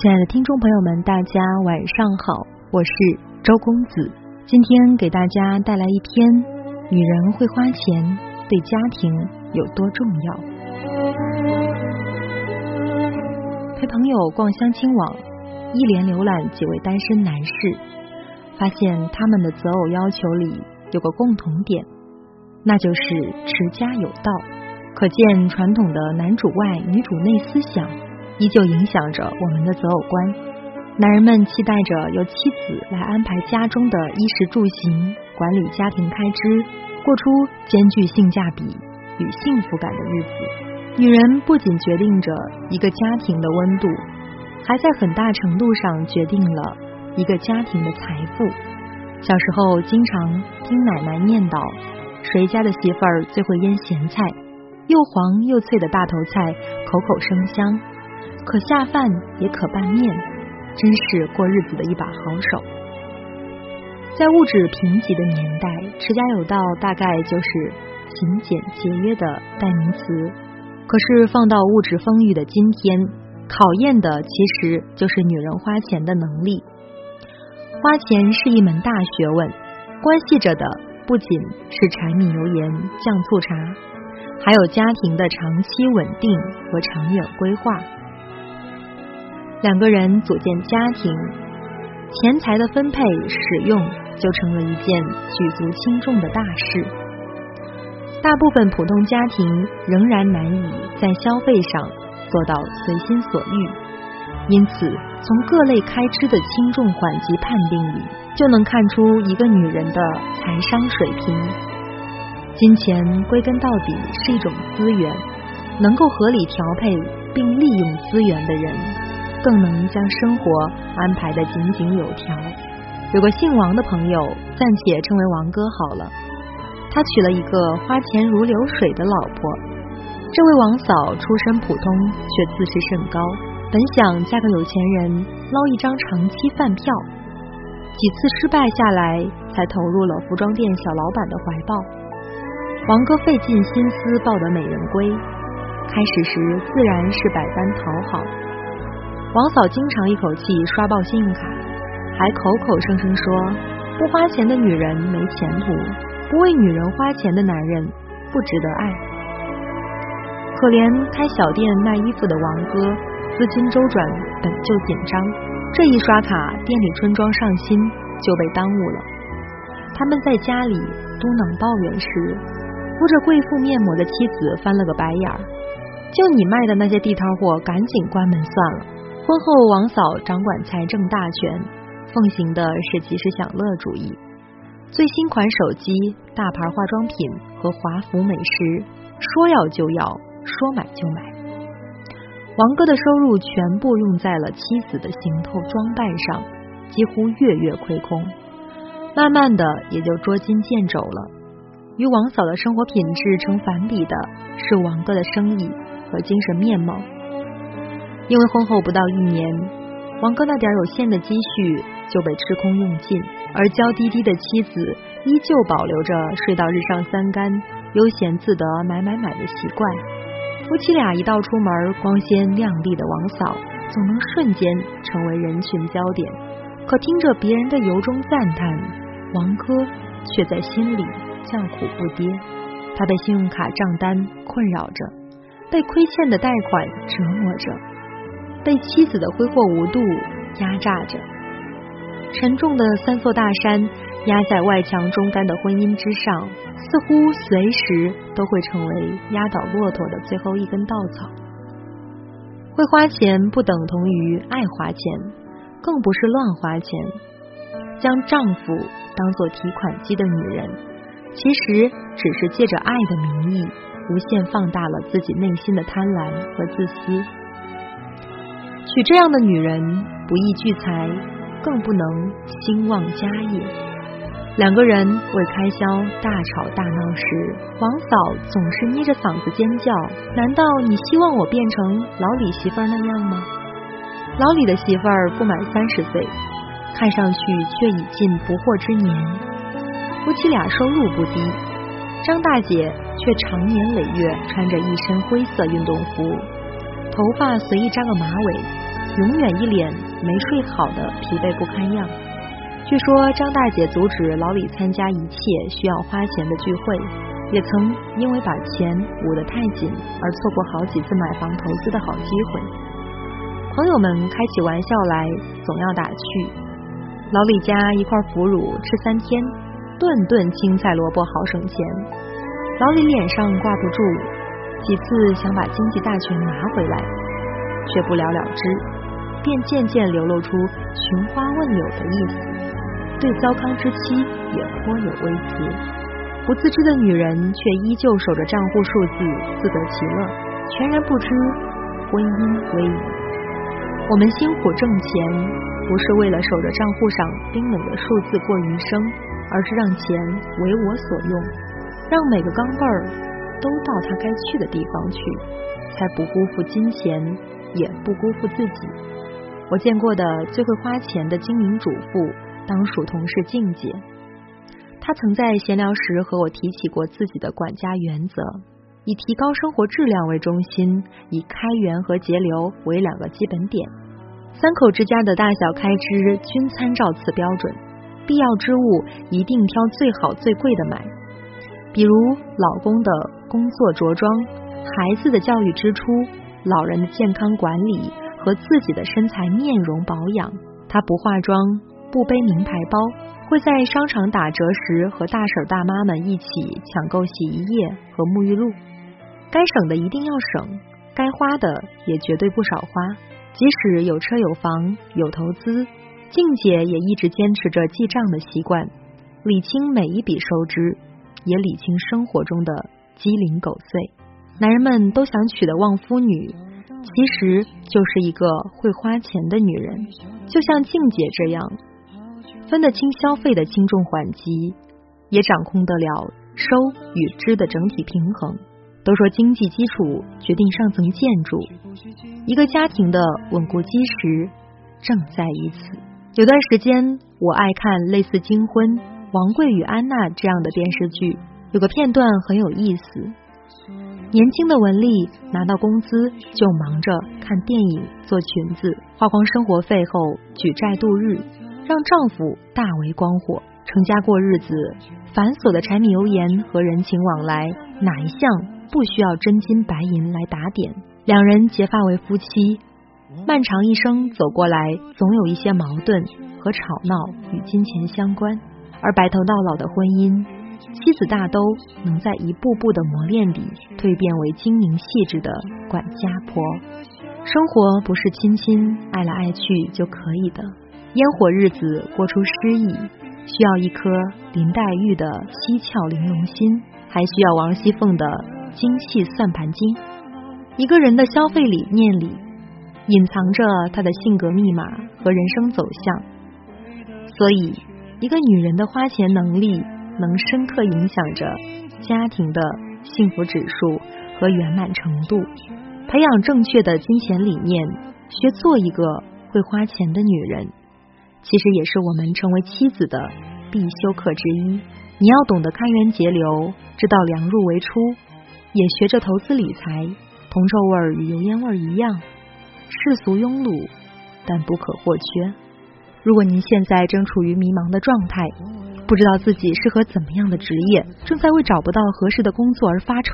亲爱的听众朋友们，大家晚上好，我是周公子。今天给大家带来一篇《女人会花钱对家庭有多重要》。陪朋友逛相亲网，一连浏览几位单身男士，发现他们的择偶要求里有个共同点，那就是持家有道。可见传统的男主外女主内思想。依旧影响着我们的择偶观。男人们期待着由妻子来安排家中的衣食住行，管理家庭开支，过出兼具性价比与幸福感的日子。女人不仅决定着一个家庭的温度，还在很大程度上决定了一个家庭的财富。小时候经常听奶奶念叨，谁家的媳妇儿最会腌咸菜，又黄又脆的大头菜，口口生香。可下饭也可拌面，真是过日子的一把好手。在物质贫瘠的年代，持家有道大概就是勤俭节约的代名词。可是放到物质丰裕的今天，考验的其实就是女人花钱的能力。花钱是一门大学问，关系着的不仅是柴米油盐酱醋茶，还有家庭的长期稳定和长远规划。两个人组建家庭，钱财的分配使用就成了一件举足轻重的大事。大部分普通家庭仍然难以在消费上做到随心所欲，因此从各类开支的轻重缓急判定里，就能看出一个女人的财商水平。金钱归根到底是一种资源，能够合理调配并利用资源的人。更能将生活安排的井井有条。有个姓王的朋友，暂且称为王哥好了。他娶了一个花钱如流水的老婆。这位王嫂出身普通，却自视甚高，本想嫁个有钱人，捞一张长期饭票。几次失败下来，才投入了服装店小老板的怀抱。王哥费尽心思抱得美人归，开始时自然是百般讨好。王嫂经常一口气刷爆信用卡，还口口声声说不花钱的女人没前途，不为女人花钱的男人不值得爱。可怜开小店卖衣服的王哥，资金周转本就紧张，这一刷卡，店里春装上新就被耽误了。他们在家里嘟囔抱怨时，敷着贵妇面膜的妻子翻了个白眼儿：“就你卖的那些地摊货，赶紧关门算了。”婚后，王嫂掌管财政大权，奉行的是及时享乐主义。最新款手机、大牌化妆品和华服美食，说要就要，说买就买。王哥的收入全部用在了妻子的行头装扮上，几乎月月亏空。慢慢的，也就捉襟见肘了。与王嫂的生活品质成反比的是王哥的生意和精神面貌。因为婚后不到一年，王哥那点有限的积蓄就被吃空用尽，而娇滴滴的妻子依旧保留着睡到日上三竿、悠闲自得买买买的习惯。夫妻俩一道出门，光鲜亮丽的王嫂总能瞬间成为人群焦点。可听着别人的由衷赞叹，王哥却在心里叫苦不迭。他被信用卡账单困扰着，被亏欠的贷款折磨着。被妻子的挥霍无度压榨着，沉重的三座大山压在外强中干的婚姻之上，似乎随时都会成为压倒骆驼的最后一根稻草。会花钱不等同于爱花钱，更不是乱花钱。将丈夫当做提款机的女人，其实只是借着爱的名义，无限放大了自己内心的贪婪和自私。娶这样的女人不易聚财，更不能兴旺家业。两个人为开销大吵大闹时，王嫂总是捏着嗓子尖叫：“难道你希望我变成老李媳妇那样吗？”老李的媳妇儿不满三十岁，看上去却已近不惑之年。夫妻俩收入不低，张大姐却长年累月穿着一身灰色运动服。头发随意扎个马尾，永远一脸没睡好的疲惫不堪样。据说张大姐阻止老李参加一切需要花钱的聚会，也曾因为把钱捂得太紧而错过好几次买房投资的好机会。朋友们开起玩笑来总要打趣：老李家一块腐乳吃三天，顿顿青菜萝卜好省钱。老李脸上挂不住，几次想把经济大权拿回来，却不了了之，便渐渐流露出寻花问柳的意思。对糟糠之妻也颇有微词，不自知的女人却依旧守着账户数字自得其乐，全然不知婚姻危矣。我们辛苦挣钱，不是为了守着账户上冰冷的数字过余生，而是让钱为我所用，让每个钢镚儿都到他该去的地方去，才不辜负金钱，也不辜负自己。我见过的最会花钱的精明主妇。当属同事静姐，她曾在闲聊时和我提起过自己的管家原则，以提高生活质量为中心，以开源和节流为两个基本点。三口之家的大小开支均参照此标准，必要之物一定挑最好最贵的买，比如老公的工作着装、孩子的教育支出、老人的健康管理和自己的身材面容保养。她不化妆。不背名牌包，会在商场打折时和大婶大妈们一起抢购洗衣液和沐浴露。该省的一定要省，该花的也绝对不少花。即使有车有房有投资，静姐也一直坚持着记账的习惯，理清每一笔收支，也理清生活中的鸡零狗碎。男人们都想娶的旺夫女，其实就是一个会花钱的女人，就像静姐这样。分得清消费的轻重缓急，也掌控得了收与支的整体平衡。都说经济基础决定上层建筑，一个家庭的稳固基石正在于此。有段时间，我爱看类似《金婚》《王贵与安娜》这样的电视剧，有个片段很有意思：年轻的文丽拿到工资就忙着看电影、做裙子，花光生活费后举债度日。让丈夫大为光火，成家过日子，繁琐的柴米油盐和人情往来，哪一项不需要真金白银来打点？两人结发为夫妻，漫长一生走过来，总有一些矛盾和吵闹与金钱相关。而白头到老的婚姻，妻子大都能在一步步的磨练里蜕变为精明细致的管家婆。生活不是亲亲爱来爱去就可以的。烟火日子过出诗意，需要一颗林黛玉的七窍玲珑心，还需要王熙凤的精细算盘筋。一个人的消费理念里，隐藏着他的性格密码和人生走向。所以，一个女人的花钱能力，能深刻影响着家庭的幸福指数和圆满程度。培养正确的金钱理念，学做一个会花钱的女人。其实也是我们成为妻子的必修课之一。你要懂得开源节流，知道量入为出，也学着投资理财。铜臭味与油烟味一样，世俗庸碌，但不可或缺。如果您现在正处于迷茫的状态，不知道自己适合怎么样的职业，正在为找不到合适的工作而发愁，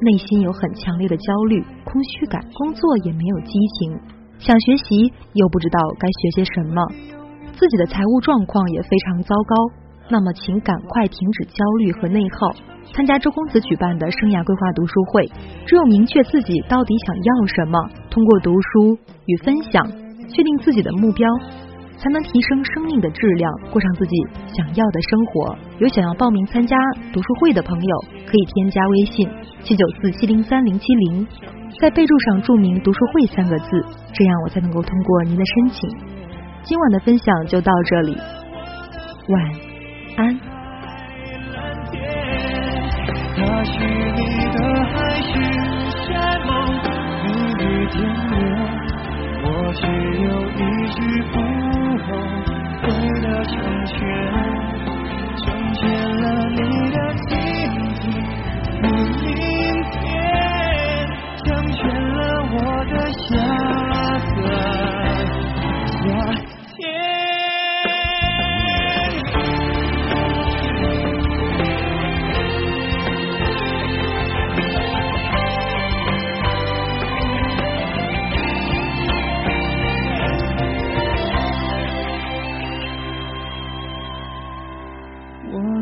内心有很强烈的焦虑、空虚感，工作也没有激情，想学习又不知道该学些什么。自己的财务状况也非常糟糕，那么请赶快停止焦虑和内耗，参加周公子举办的生涯规划读书会。只有明确自己到底想要什么，通过读书与分享，确定自己的目标，才能提升生命的质量，过上自己想要的生活。有想要报名参加读书会的朋友，可以添加微信七九四七零三零七零，在备注上注明“读书会”三个字，这样我才能够通过您的申请。今晚的分享就到这里，晚安。是你的海誓山盟，蜜语甜言，只有一句不后悔的成全，成全了你的